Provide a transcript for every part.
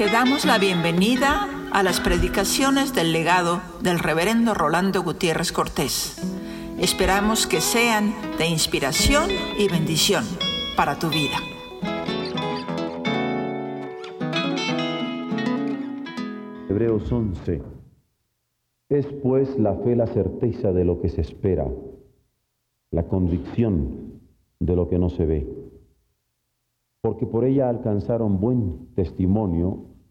Te damos la bienvenida a las predicaciones del legado del reverendo Rolando Gutiérrez Cortés. Esperamos que sean de inspiración y bendición para tu vida. Hebreos 11. Es pues la fe la certeza de lo que se espera, la convicción de lo que no se ve, porque por ella alcanzaron buen testimonio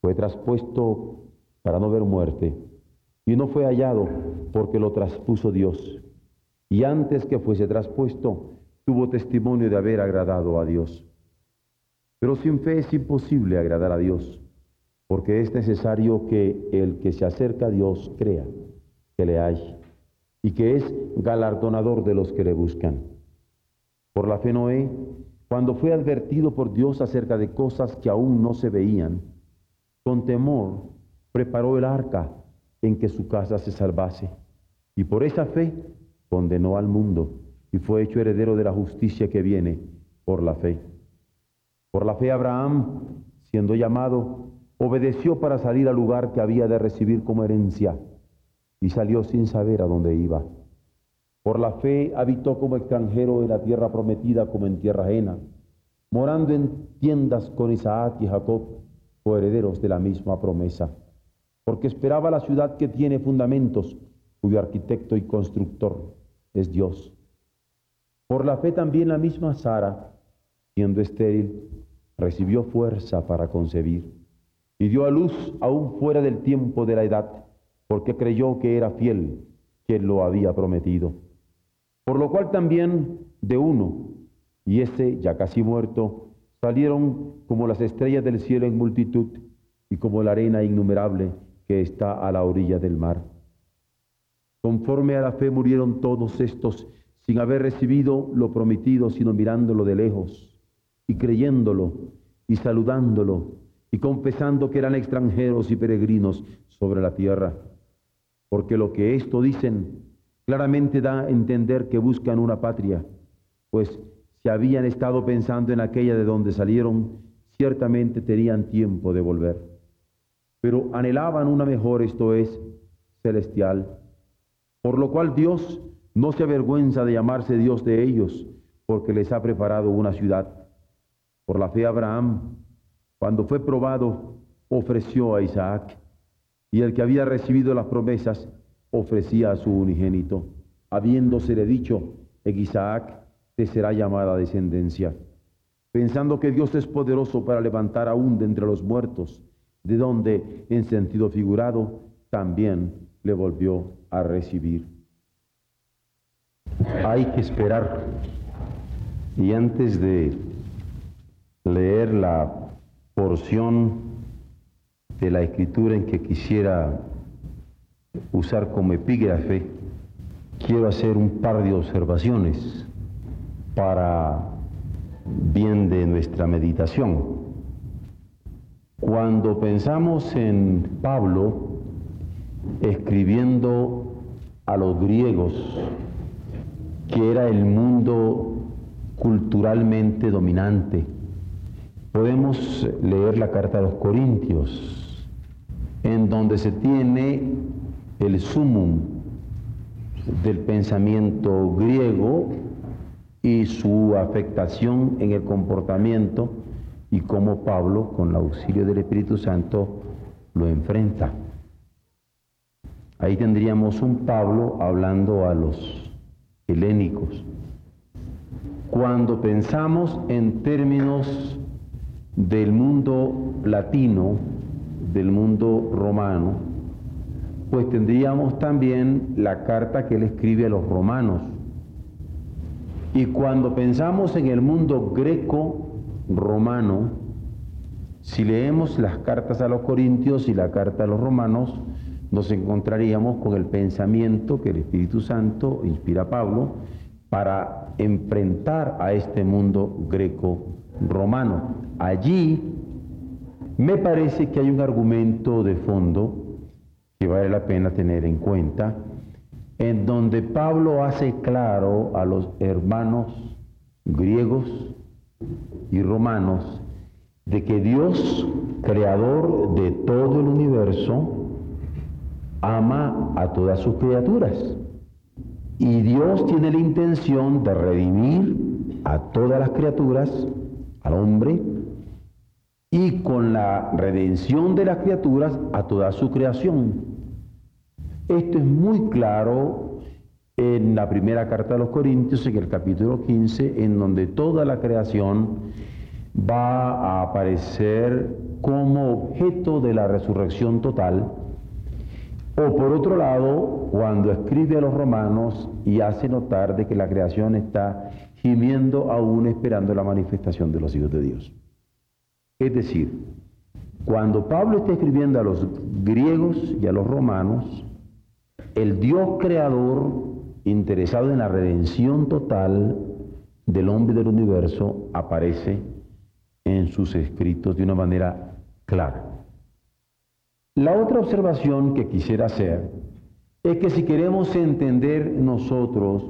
fue traspuesto para no ver muerte, y no fue hallado porque lo traspuso Dios. Y antes que fuese traspuesto, tuvo testimonio de haber agradado a Dios. Pero sin fe es imposible agradar a Dios, porque es necesario que el que se acerca a Dios crea que le hay y que es galardonador de los que le buscan. Por la fe Noé, cuando fue advertido por Dios acerca de cosas que aún no se veían, con temor preparó el arca en que su casa se salvase. Y por esa fe condenó al mundo y fue hecho heredero de la justicia que viene por la fe. Por la fe Abraham, siendo llamado, obedeció para salir al lugar que había de recibir como herencia y salió sin saber a dónde iba. Por la fe habitó como extranjero en la tierra prometida como en tierra ajena, morando en tiendas con Isaac y Jacob, herederos de la misma promesa, porque esperaba la ciudad que tiene fundamentos, cuyo arquitecto y constructor es Dios. Por la fe también la misma Sara, siendo estéril, recibió fuerza para concebir y dio a luz aún fuera del tiempo de la edad, porque creyó que era fiel quien lo había prometido. Por lo cual también de uno, y ese ya casi muerto, salieron como las estrellas del cielo en multitud y como la arena innumerable que está a la orilla del mar. Conforme a la fe murieron todos estos sin haber recibido lo prometido, sino mirándolo de lejos y creyéndolo y saludándolo y confesando que eran extranjeros y peregrinos sobre la tierra. Porque lo que esto dicen claramente da a entender que buscan una patria, pues si habían estado pensando en aquella de donde salieron, ciertamente tenían tiempo de volver. Pero anhelaban una mejor, esto es, celestial. Por lo cual Dios no se avergüenza de llamarse Dios de ellos, porque les ha preparado una ciudad. Por la fe Abraham, cuando fue probado, ofreció a Isaac, y el que había recibido las promesas ofrecía a su unigénito, habiéndosele dicho, en Isaac te será llamada descendencia, pensando que Dios es poderoso para levantar aún de entre los muertos, de donde, en sentido figurado, también le volvió a recibir. Hay que esperar. Y antes de leer la porción de la escritura en que quisiera usar como epígrafe, quiero hacer un par de observaciones para bien de nuestra meditación. Cuando pensamos en Pablo escribiendo a los griegos, que era el mundo culturalmente dominante, podemos leer la carta a los Corintios, en donde se tiene el sumum del pensamiento griego y su afectación en el comportamiento y cómo Pablo, con el auxilio del Espíritu Santo, lo enfrenta. Ahí tendríamos un Pablo hablando a los helénicos. Cuando pensamos en términos del mundo latino, del mundo romano, pues tendríamos también la carta que él escribe a los romanos y cuando pensamos en el mundo greco-romano, Si leemos las cartas a los Corintios y la carta a los Romanos, nos encontraríamos con el pensamiento que el Espíritu Santo inspira a Pablo para enfrentar a este mundo greco-romano. Allí me parece que hay un argumento de fondo que vale la pena tener en cuenta, en donde Pablo hace claro a los hermanos griegos y romanos de que Dios, creador de todo el universo, ama a todas sus criaturas. Y Dios tiene la intención de redimir a todas las criaturas, al hombre, y con la redención de las criaturas a toda su creación. Esto es muy claro en la primera carta de los Corintios, en el capítulo 15, en donde toda la creación va a aparecer como objeto de la resurrección total o por otro lado, cuando escribe a los romanos y hace notar de que la creación está gimiendo aún esperando la manifestación de los hijos de Dios. Es decir, cuando Pablo está escribiendo a los griegos y a los romanos, el Dios creador interesado en la redención total del hombre del universo aparece en sus escritos de una manera clara. La otra observación que quisiera hacer es que si queremos entender nosotros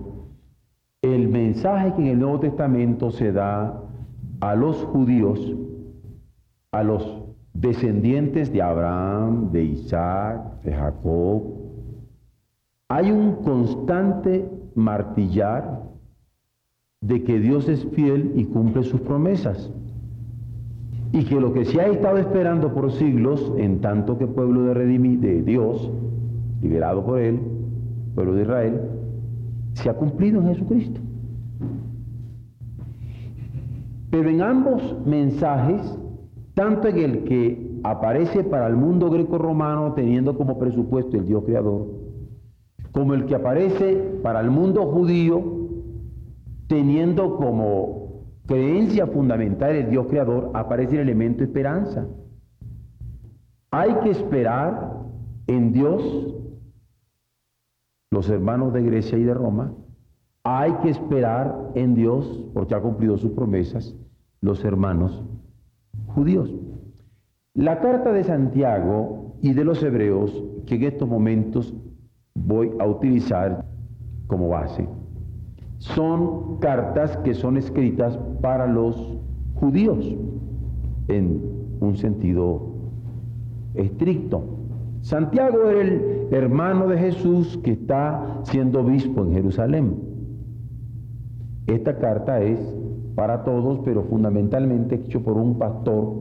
el mensaje que en el Nuevo Testamento se da a los judíos, a los descendientes de Abraham, de Isaac, de Jacob, hay un constante martillar de que Dios es fiel y cumple sus promesas y que lo que se ha estado esperando por siglos, en tanto que pueblo de, de Dios, liberado por él, pueblo de Israel, se ha cumplido en Jesucristo. Pero en ambos mensajes, tanto en el que aparece para el mundo greco-romano teniendo como presupuesto el Dios creador, como el que aparece para el mundo judío teniendo como creencia fundamental del Dios creador, aparece el elemento esperanza. Hay que esperar en Dios, los hermanos de Grecia y de Roma, hay que esperar en Dios, porque ha cumplido sus promesas, los hermanos judíos. La carta de Santiago y de los hebreos, que en estos momentos voy a utilizar como base, son cartas que son escritas para los judíos en un sentido estricto. Santiago era el hermano de Jesús que está siendo obispo en Jerusalén. Esta carta es para todos, pero fundamentalmente hecho por un pastor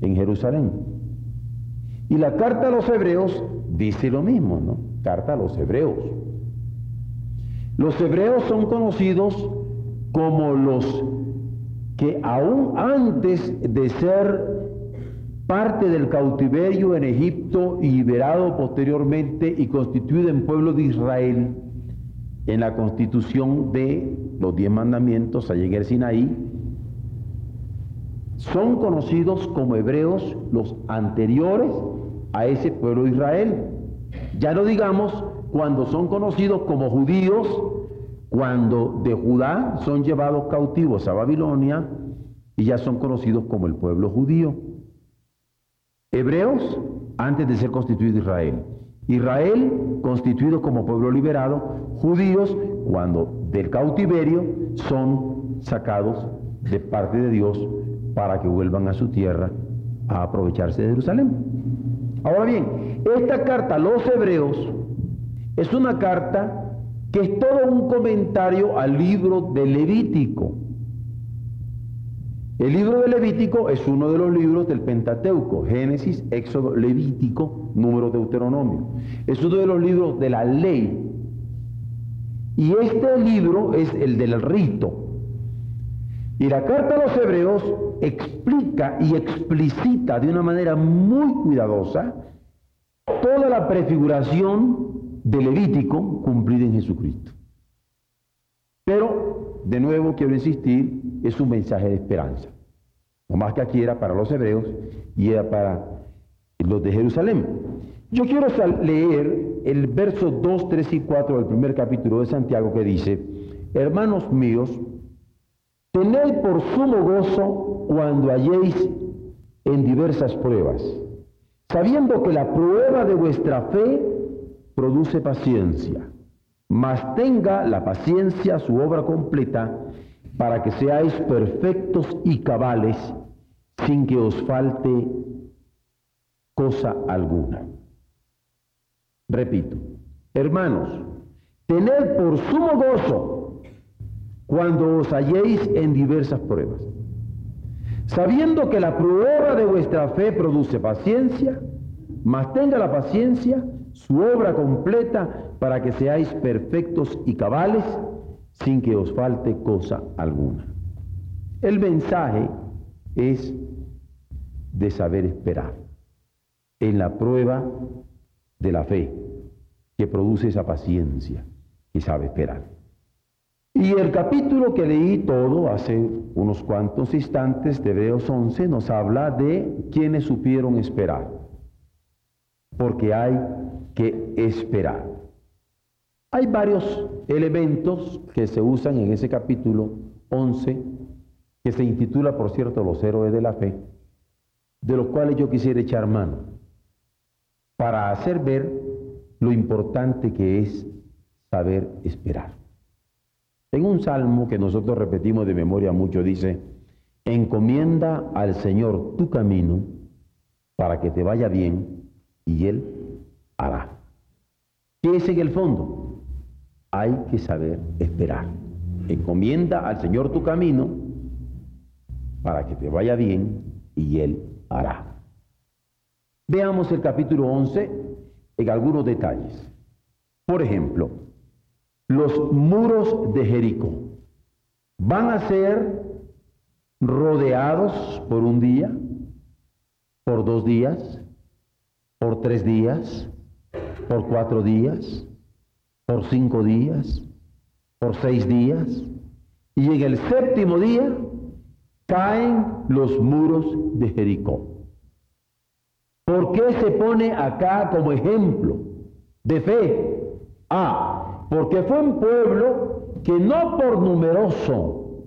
en Jerusalén. Y la carta a los hebreos dice lo mismo, ¿no? Carta a los hebreos. Los hebreos son conocidos como los que aún antes de ser parte del cautiverio en Egipto y liberado posteriormente y constituido en pueblo de Israel, en la constitución de los diez mandamientos allá en el Sinaí, son conocidos como hebreos los anteriores a ese pueblo de Israel. Ya no digamos cuando son conocidos como judíos, cuando de Judá son llevados cautivos a Babilonia y ya son conocidos como el pueblo judío. Hebreos antes de ser constituido Israel. Israel constituido como pueblo liberado. Judíos cuando del cautiverio son sacados de parte de Dios para que vuelvan a su tierra a aprovecharse de Jerusalén. Ahora bien, esta carta a los hebreos es una carta que es todo un comentario al libro de Levítico. El libro de Levítico es uno de los libros del Pentateuco, Génesis, Éxodo, Levítico, número Deuteronomio. Es uno de los libros de la ley. Y este libro es el del rito. Y la carta a los hebreos explica y explicita de una manera muy cuidadosa toda la prefiguración de Levítico cumplida en Jesucristo. Pero, de nuevo quiero insistir, es un mensaje de esperanza. no más que aquí era para los hebreos y era para los de Jerusalén. Yo quiero leer el verso 2, 3 y 4 del primer capítulo de Santiago que dice, hermanos míos, tened por sumo gozo cuando halléis en diversas pruebas, sabiendo que la prueba de vuestra fe produce paciencia, mas tenga la paciencia su obra completa para que seáis perfectos y cabales sin que os falte cosa alguna. Repito, hermanos, tened por sumo gozo cuando os halléis en diversas pruebas, sabiendo que la prueba de vuestra fe produce paciencia, mas tenga la paciencia su obra completa para que seáis perfectos y cabales sin que os falte cosa alguna. El mensaje es de saber esperar en la prueba de la fe que produce esa paciencia y sabe esperar. Y el capítulo que leí todo hace unos cuantos instantes de Hebreos 11 nos habla de quienes supieron esperar, porque hay que esperar. Hay varios elementos que se usan en ese capítulo 11, que se intitula, por cierto, Los héroes de la fe, de los cuales yo quisiera echar mano, para hacer ver lo importante que es saber esperar. En un salmo que nosotros repetimos de memoria mucho dice, encomienda al Señor tu camino para que te vaya bien y Él hará. ¿Qué es en el fondo? hay que saber esperar. Encomienda al Señor tu camino para que te vaya bien y Él hará. Veamos el capítulo 11 en algunos detalles. Por ejemplo, los muros de Jericó van a ser rodeados por un día, por dos días, por tres días, por cuatro días, por cinco días, por seis días, y en el séptimo día caen los muros de Jericó. ¿Por qué se pone acá como ejemplo de fe? Ah, porque fue un pueblo que no por numeroso,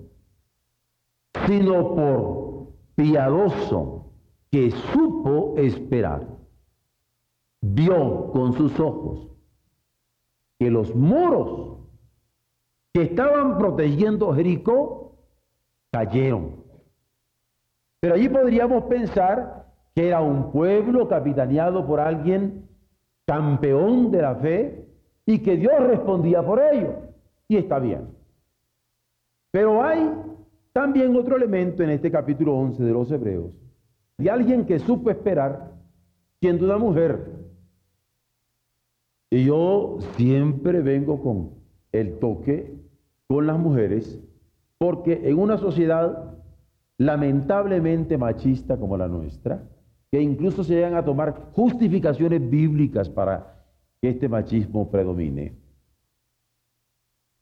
sino por piadoso, que supo esperar, vio con sus ojos que los muros que estaban protegiendo Jericó cayeron. Pero allí podríamos pensar que era un pueblo capitaneado por alguien campeón de la fe y que Dios respondía por ello. Y está bien. Pero hay también otro elemento en este capítulo 11 de los Hebreos, de alguien que supo esperar, siendo una mujer, y yo siempre vengo con el toque con las mujeres, porque en una sociedad lamentablemente machista como la nuestra, que incluso se llegan a tomar justificaciones bíblicas para que este machismo predomine,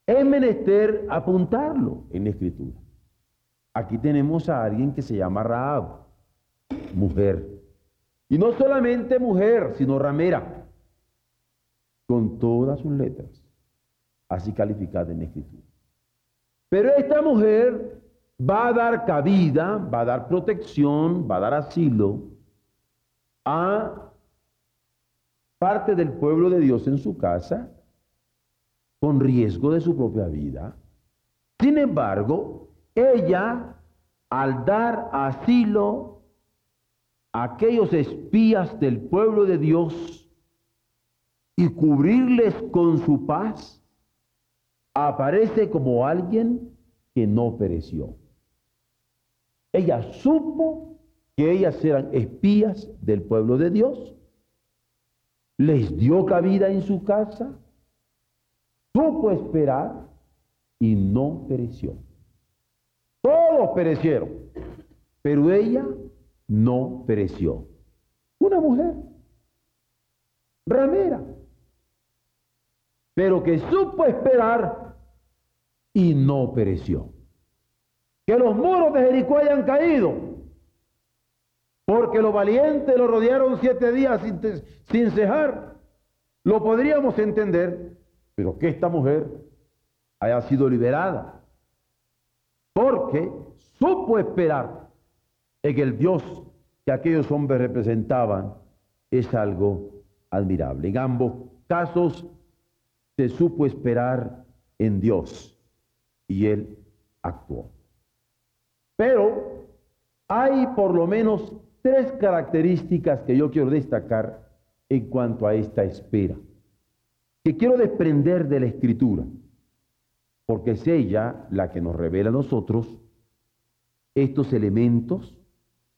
es menester apuntarlo en la escritura. Aquí tenemos a alguien que se llama Raab, mujer. Y no solamente mujer, sino ramera con todas sus letras, así calificada en la escritura. Pero esta mujer va a dar cabida, va a dar protección, va a dar asilo a parte del pueblo de Dios en su casa, con riesgo de su propia vida. Sin embargo, ella, al dar asilo a aquellos espías del pueblo de Dios, y cubrirles con su paz, aparece como alguien que no pereció. Ella supo que ellas eran espías del pueblo de Dios, les dio cabida en su casa, supo esperar y no pereció. Todos perecieron, pero ella no pereció. Una mujer ramera pero que supo esperar y no pereció. Que los muros de Jericó hayan caído, porque los valientes lo rodearon siete días sin, cejar. Lo podríamos entender, pero que esta mujer haya sido liberada, porque supo esperar en el Dios que aquellos hombres representaban, es algo admirable. En ambos casos se supo esperar en Dios y Él actuó. Pero hay por lo menos tres características que yo quiero destacar en cuanto a esta espera, que quiero desprender de la escritura, porque es ella la que nos revela a nosotros estos elementos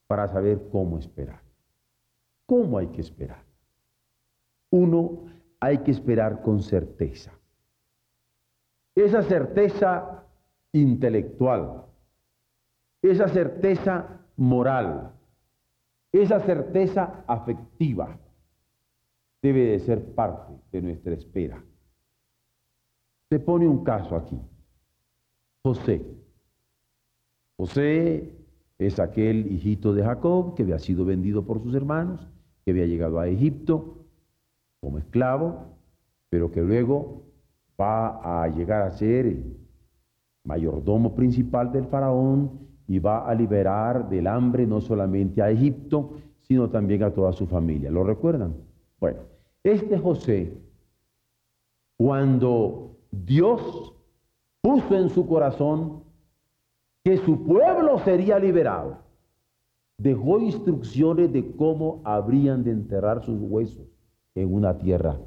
para saber cómo esperar. ¿Cómo hay que esperar? Uno, hay que esperar con certeza. Esa certeza intelectual, esa certeza moral, esa certeza afectiva debe de ser parte de nuestra espera. Se pone un caso aquí. José. José es aquel hijito de Jacob que había sido vendido por sus hermanos, que había llegado a Egipto como esclavo, pero que luego va a llegar a ser el mayordomo principal del faraón y va a liberar del hambre no solamente a Egipto, sino también a toda su familia. ¿Lo recuerdan? Bueno, este José, cuando Dios puso en su corazón que su pueblo sería liberado, dejó instrucciones de cómo habrían de enterrar sus huesos en una tierra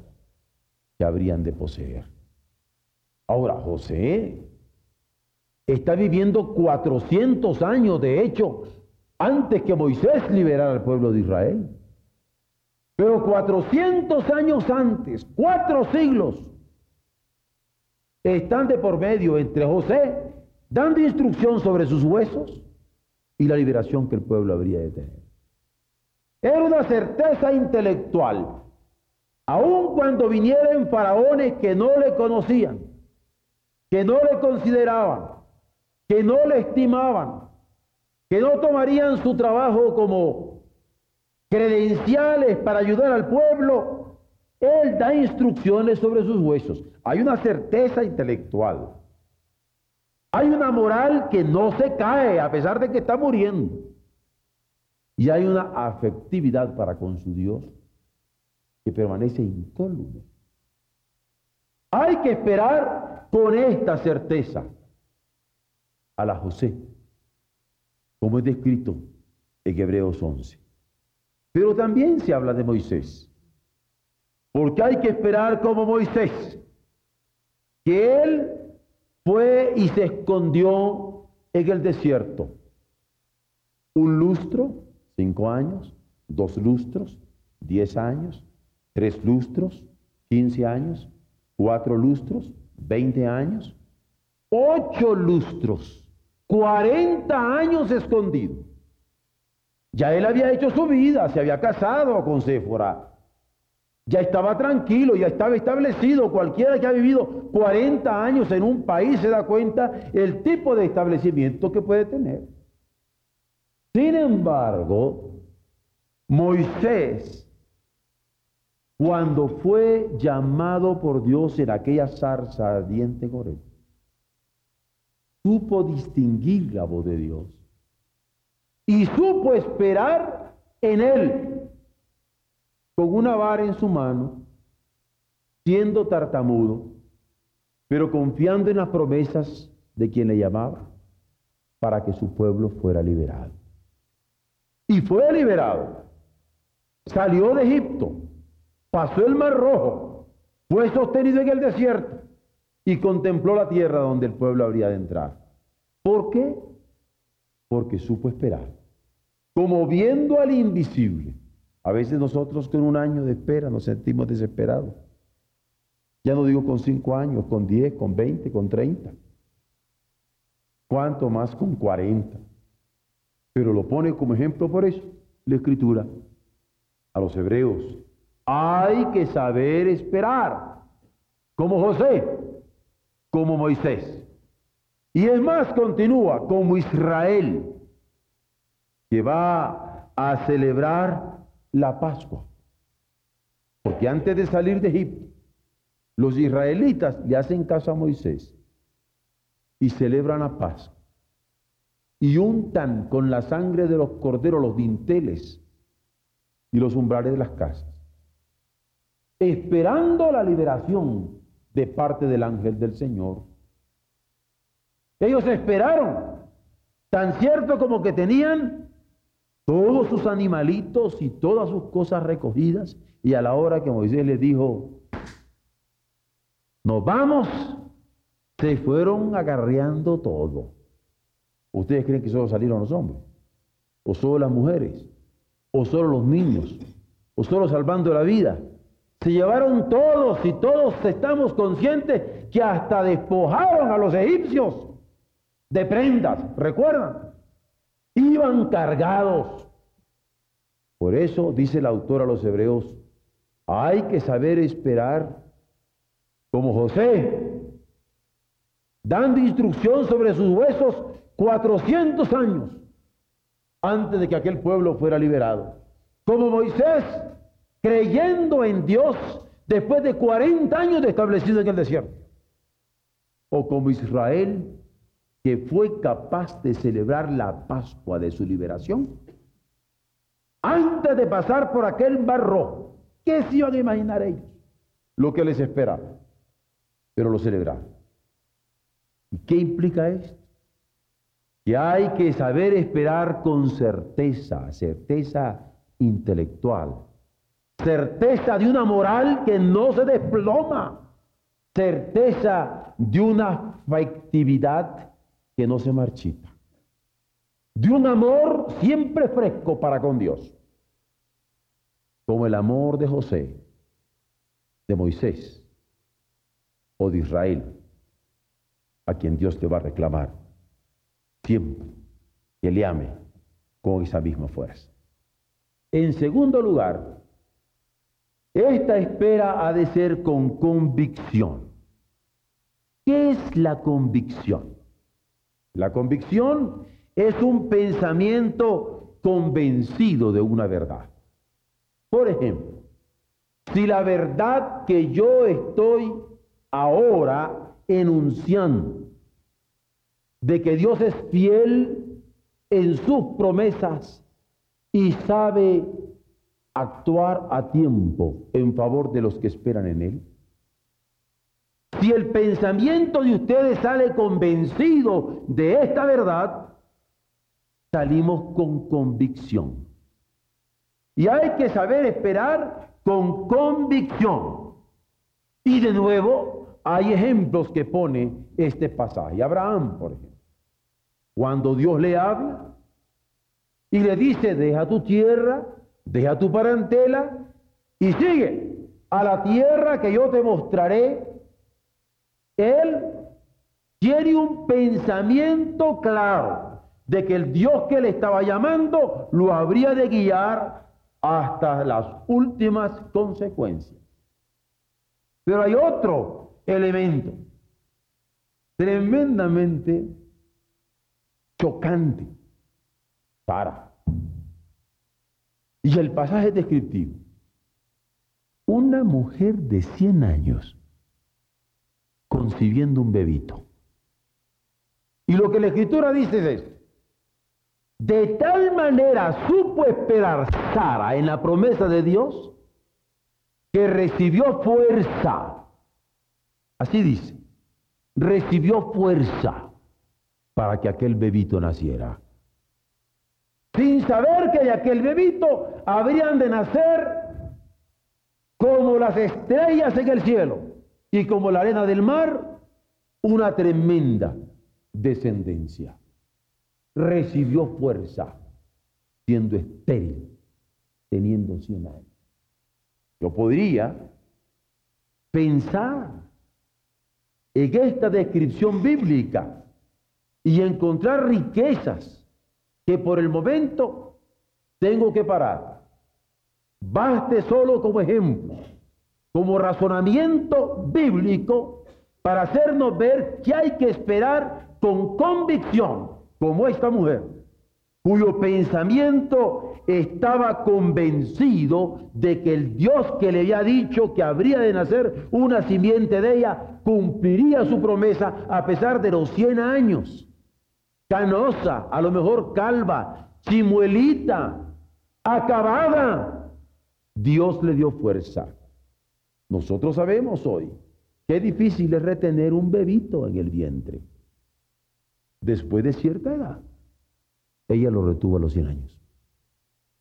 que habrían de poseer. Ahora, José está viviendo 400 años, de hecho, antes que Moisés liberara al pueblo de Israel. Pero 400 años antes, cuatro siglos, están de por medio entre José dando instrucción sobre sus huesos y la liberación que el pueblo habría de tener. Era una certeza intelectual, aun cuando vinieran faraones que no le conocían, que no le consideraban, que no le estimaban, que no tomarían su trabajo como credenciales para ayudar al pueblo, él da instrucciones sobre sus huesos. Hay una certeza intelectual. Hay una moral que no se cae a pesar de que está muriendo. Y hay una afectividad para con su Dios que permanece incólume. Hay que esperar con esta certeza a la José, como es descrito en Hebreos 11. Pero también se habla de Moisés, porque hay que esperar como Moisés, que él fue y se escondió en el desierto. Un lustro, cinco años, dos lustros, diez años, tres lustros, quince años, cuatro lustros, veinte años, ocho lustros 40 años escondido. Ya él había hecho su vida, se había casado con Séfora. Ya estaba tranquilo, ya estaba establecido. Cualquiera que ha vivido 40 años en un país se da cuenta el tipo de establecimiento que puede tener. Sin embargo, Moisés, cuando fue llamado por Dios en aquella zarza ardiente supo distinguir la voz de Dios y supo esperar en él con una vara en su mano, siendo tartamudo, pero confiando en las promesas de quien le llamaba para que su pueblo fuera liberado. Y fue liberado. Salió de Egipto, pasó el Mar Rojo, fue sostenido en el desierto y contempló la tierra donde el pueblo habría de entrar. ¿Por qué? Porque supo esperar. Como viendo al invisible. A veces nosotros con un año de espera nos sentimos desesperados. Ya no digo con cinco años, con diez, con veinte, con treinta. ¿Cuánto más con cuarenta? Pero lo pone como ejemplo por eso la escritura a los hebreos. Hay que saber esperar, como José, como Moisés. Y es más, continúa, como Israel, que va a celebrar la Pascua. Porque antes de salir de Egipto, los israelitas le hacen caso a Moisés y celebran la Pascua. Y untan con la sangre de los corderos los dinteles y los umbrales de las casas, esperando la liberación de parte del ángel del Señor. Ellos esperaron, tan cierto como que tenían todos sus animalitos y todas sus cosas recogidas, y a la hora que Moisés les dijo, nos vamos, se fueron agarreando todo. ¿Ustedes creen que solo salieron los hombres? ¿O solo las mujeres? ¿O solo los niños? ¿O solo salvando la vida? Se llevaron todos y todos estamos conscientes que hasta despojaron a los egipcios de prendas, ¿recuerdan? Iban cargados. Por eso dice el autor a los hebreos, hay que saber esperar como José, dando instrucción sobre sus huesos 400 años antes de que aquel pueblo fuera liberado. Como Moisés, creyendo en Dios después de 40 años de establecido en el desierto. O como Israel, que fue capaz de celebrar la Pascua de su liberación antes de pasar por aquel barro. ¿Qué se iban a imaginar ellos? Lo que les esperaba. Pero lo celebraron. ¿Y qué implica esto? Que hay que saber esperar con certeza, certeza intelectual, certeza de una moral que no se desploma, certeza de una afectividad que no se marchita, de un amor siempre fresco para con Dios, como el amor de José, de Moisés o de Israel, a quien Dios te va a reclamar siempre que le ame con esa misma fuerza. En segundo lugar, esta espera ha de ser con convicción. ¿Qué es la convicción? La convicción es un pensamiento convencido de una verdad. Por ejemplo, si la verdad que yo estoy ahora enunciando de que Dios es fiel en sus promesas y sabe actuar a tiempo en favor de los que esperan en Él, si el pensamiento de ustedes sale convencido de esta verdad, salimos con convicción. Y hay que saber esperar con convicción. Y de nuevo, hay ejemplos que pone este pasaje. Abraham, por ejemplo. Cuando Dios le habla y le dice, deja tu tierra, deja tu parentela y sigue a la tierra que yo te mostraré él tiene un pensamiento claro de que el Dios que le estaba llamando lo habría de guiar hasta las últimas consecuencias. Pero hay otro elemento tremendamente chocante para. Y el pasaje descriptivo. Una mujer de 100 años concibiendo un bebito. Y lo que la escritura dice es de tal manera supo esperar Sara en la promesa de Dios que recibió fuerza. Así dice, recibió fuerza para que aquel bebito naciera. Saber que de aquel bebito habrían de nacer como las estrellas en el cielo y como la arena del mar, una tremenda descendencia. Recibió fuerza siendo estéril, teniendo 100 años. Yo podría pensar en esta descripción bíblica y encontrar riquezas que por el momento tengo que parar. Baste solo como ejemplo como razonamiento bíblico para hacernos ver que hay que esperar con convicción, como esta mujer, cuyo pensamiento estaba convencido de que el Dios que le había dicho que habría de nacer una simiente de ella cumpliría su promesa a pesar de los 100 años. Canosa, a lo mejor calva, chimuelita, acabada. Dios le dio fuerza. Nosotros sabemos hoy qué difícil es retener un bebito en el vientre después de cierta edad. Ella lo retuvo a los 100 años.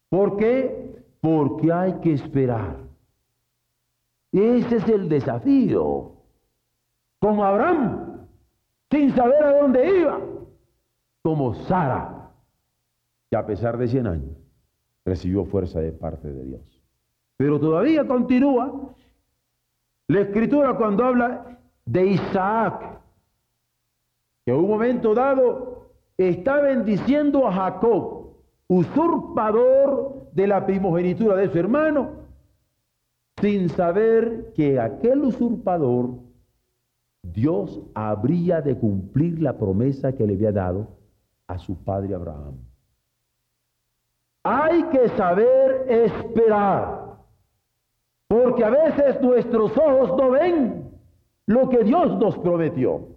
¿Por qué? Porque hay que esperar. Ese es el desafío. Como Abraham, sin saber a dónde iba. Como Sara, que a pesar de 100 años, recibió fuerza de parte de Dios. Pero todavía continúa la escritura cuando habla de Isaac, que en un momento dado está bendiciendo a Jacob, usurpador de la primogenitura de su hermano, sin saber que aquel usurpador, Dios habría de cumplir la promesa que le había dado a su padre Abraham. Hay que saber esperar, porque a veces nuestros ojos no ven lo que Dios nos prometió.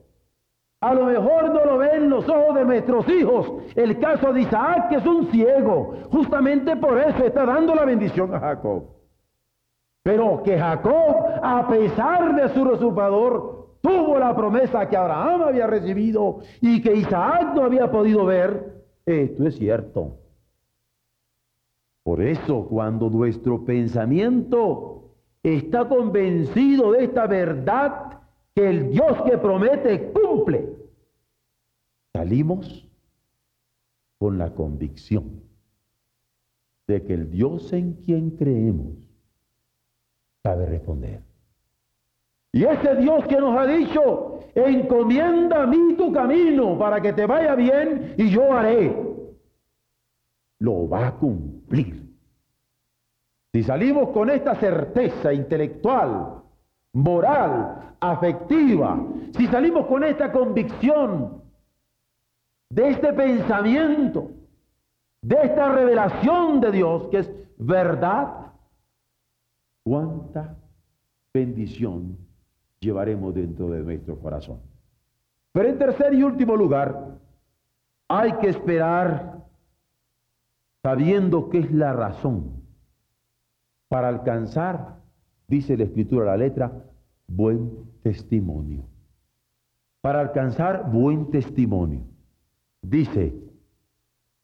A lo mejor no lo ven los ojos de nuestros hijos. El caso de Isaac, que es un ciego. Justamente por eso está dando la bendición a Jacob. Pero que Jacob, a pesar de su usurpador, tuvo la promesa que Abraham había recibido y que Isaac no había podido ver. Esto es cierto. Por eso, cuando nuestro pensamiento está convencido de esta verdad, que el Dios que promete cumple, salimos con la convicción de que el Dios en quien creemos sabe responder. Y ese Dios que nos ha dicho, encomienda a mí tu camino para que te vaya bien y yo haré, lo va a cumplir. Si salimos con esta certeza intelectual, moral, afectiva, si salimos con esta convicción, de este pensamiento, de esta revelación de Dios que es verdad, cuánta bendición llevaremos dentro de nuestro corazón. Pero en tercer y último lugar, hay que esperar sabiendo qué es la razón para alcanzar dice la escritura, la letra, buen testimonio. Para alcanzar buen testimonio. Dice,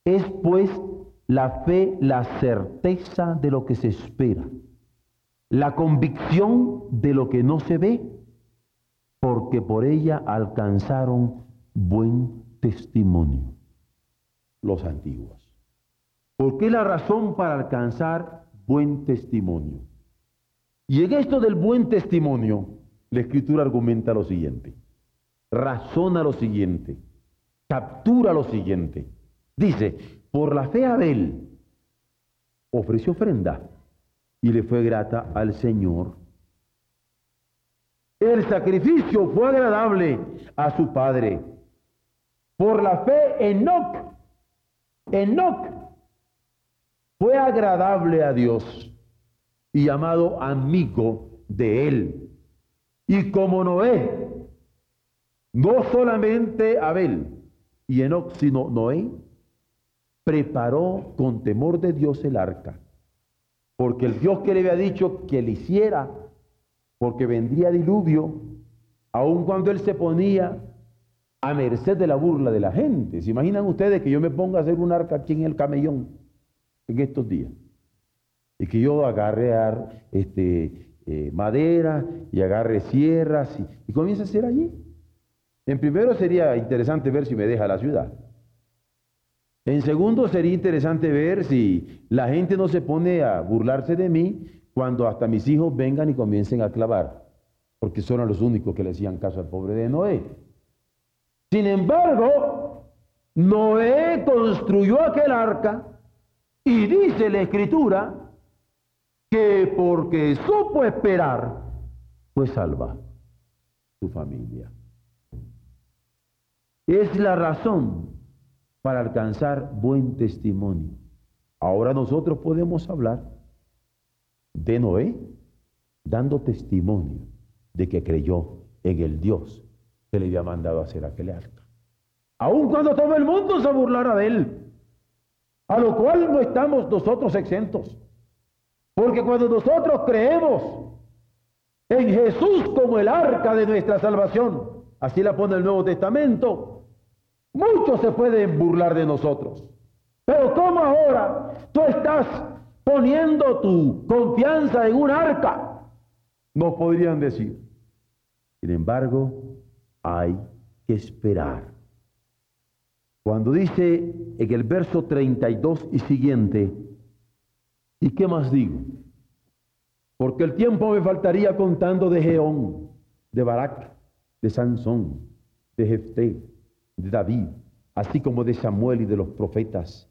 es pues la fe la certeza de lo que se espera, la convicción de lo que no se ve, porque por ella alcanzaron buen testimonio los antiguos. ¿Por qué la razón para alcanzar buen testimonio? Y en esto del buen testimonio, la escritura argumenta lo siguiente, razona lo siguiente, captura lo siguiente. Dice, por la fe Abel ofreció ofrenda y le fue grata al Señor. El sacrificio fue agradable a su padre. Por la fe Enoch, Enoch fue agradable a Dios y llamado amigo de él. Y como Noé, no solamente Abel y Enoch, sino Noé, preparó con temor de Dios el arca, porque el Dios que le había dicho que le hiciera, porque vendría diluvio, aun cuando él se ponía a merced de la burla de la gente. ¿Se imaginan ustedes que yo me ponga a hacer un arca aquí en el camellón en estos días? y que yo agarre este, eh, madera y agarre sierras y, y comience a hacer allí. En primero sería interesante ver si me deja la ciudad. En segundo sería interesante ver si la gente no se pone a burlarse de mí cuando hasta mis hijos vengan y comiencen a clavar, porque son los únicos que le hacían caso al pobre de Noé. Sin embargo, Noé construyó aquel arca y dice la escritura que porque supo esperar, fue salva su familia. Es la razón para alcanzar buen testimonio. Ahora nosotros podemos hablar de Noé dando testimonio de que creyó en el Dios que le había mandado hacer aquel arca. Aun cuando todo el mundo se burlara de él, a lo cual no estamos nosotros exentos. Porque cuando nosotros creemos en Jesús como el arca de nuestra salvación, así la pone el Nuevo Testamento, muchos se pueden burlar de nosotros. Pero ¿cómo ahora tú estás poniendo tu confianza en un arca? Nos podrían decir. Sin embargo, hay que esperar. Cuando dice en el verso 32 y siguiente, ¿y qué más digo? Porque el tiempo me faltaría contando de Geón, de Barak, de Sansón, de Jefté, de David, así como de Samuel y de los profetas,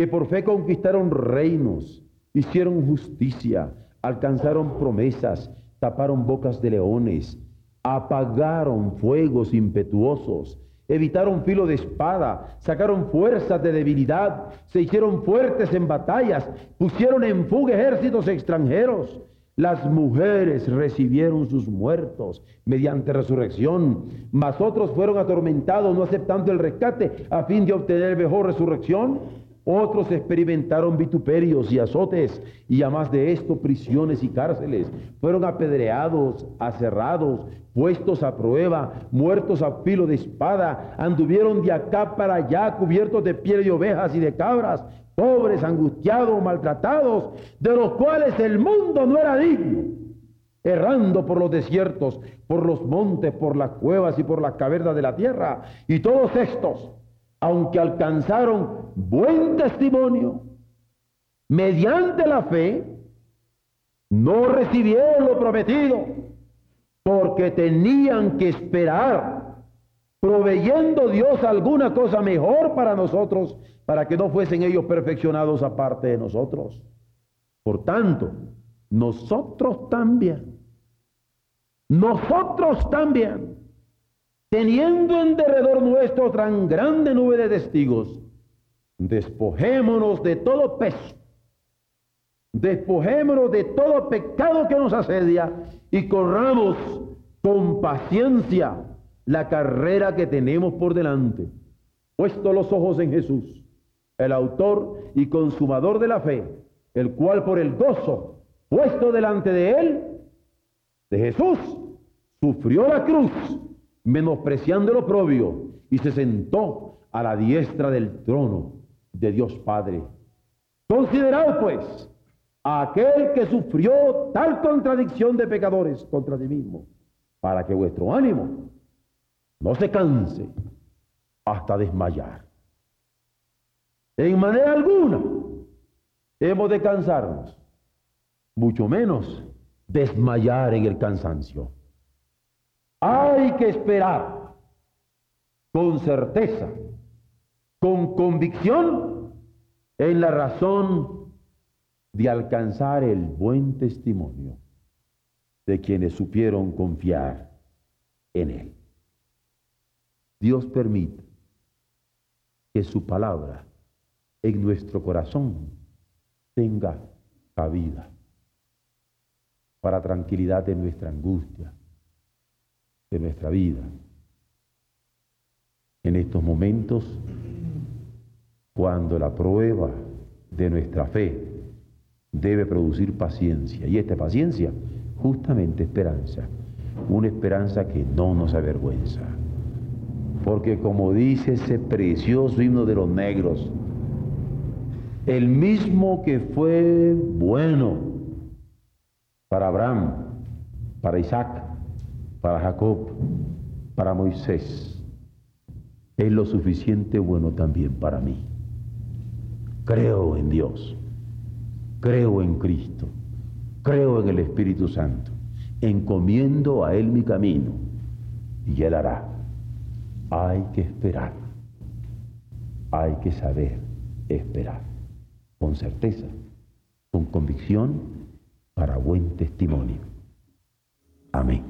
que por fe conquistaron reinos, hicieron justicia, alcanzaron promesas, taparon bocas de leones, apagaron fuegos impetuosos, evitaron filo de espada, sacaron fuerzas de debilidad, se hicieron fuertes en batallas, pusieron en fuga ejércitos extranjeros. Las mujeres recibieron sus muertos mediante resurrección, mas otros fueron atormentados no aceptando el rescate a fin de obtener mejor resurrección. Otros experimentaron vituperios y azotes, y además de esto prisiones y cárceles. Fueron apedreados, aserrados, puestos a prueba, muertos a filo de espada. Anduvieron de acá para allá cubiertos de piel de ovejas y de cabras, pobres, angustiados, maltratados, de los cuales el mundo no era digno. Errando por los desiertos, por los montes, por las cuevas y por las cavernas de la tierra. Y todos estos aunque alcanzaron buen testimonio, mediante la fe, no recibieron lo prometido, porque tenían que esperar, proveyendo Dios alguna cosa mejor para nosotros, para que no fuesen ellos perfeccionados aparte de nosotros. Por tanto, nosotros también, nosotros también, teniendo en derredor nuestro tan grande nube de testigos, despojémonos de todo peso, despojémonos de todo pecado que nos asedia y corramos con paciencia la carrera que tenemos por delante, puesto los ojos en Jesús, el autor y consumador de la fe, el cual por el gozo puesto delante de él, de Jesús, sufrió la cruz menospreciando el oprobio, y se sentó a la diestra del trono de Dios Padre. Considerad pues a aquel que sufrió tal contradicción de pecadores contra sí mismo, para que vuestro ánimo no se canse hasta desmayar. En manera alguna hemos de cansarnos, mucho menos desmayar en el cansancio. Hay que esperar con certeza, con convicción en la razón de alcanzar el buen testimonio de quienes supieron confiar en Él. Dios permite que su palabra en nuestro corazón tenga cabida para tranquilidad de nuestra angustia, de nuestra vida. En estos momentos, cuando la prueba de nuestra fe debe producir paciencia, y esta paciencia, justamente esperanza, una esperanza que no nos avergüenza. Porque como dice ese precioso himno de los negros, el mismo que fue bueno para Abraham, para Isaac, para Jacob, para Moisés, es lo suficiente bueno también para mí. Creo en Dios, creo en Cristo, creo en el Espíritu Santo, encomiendo a Él mi camino. Y Él hará. Hay que esperar, hay que saber esperar, con certeza, con convicción, para buen testimonio. Amén.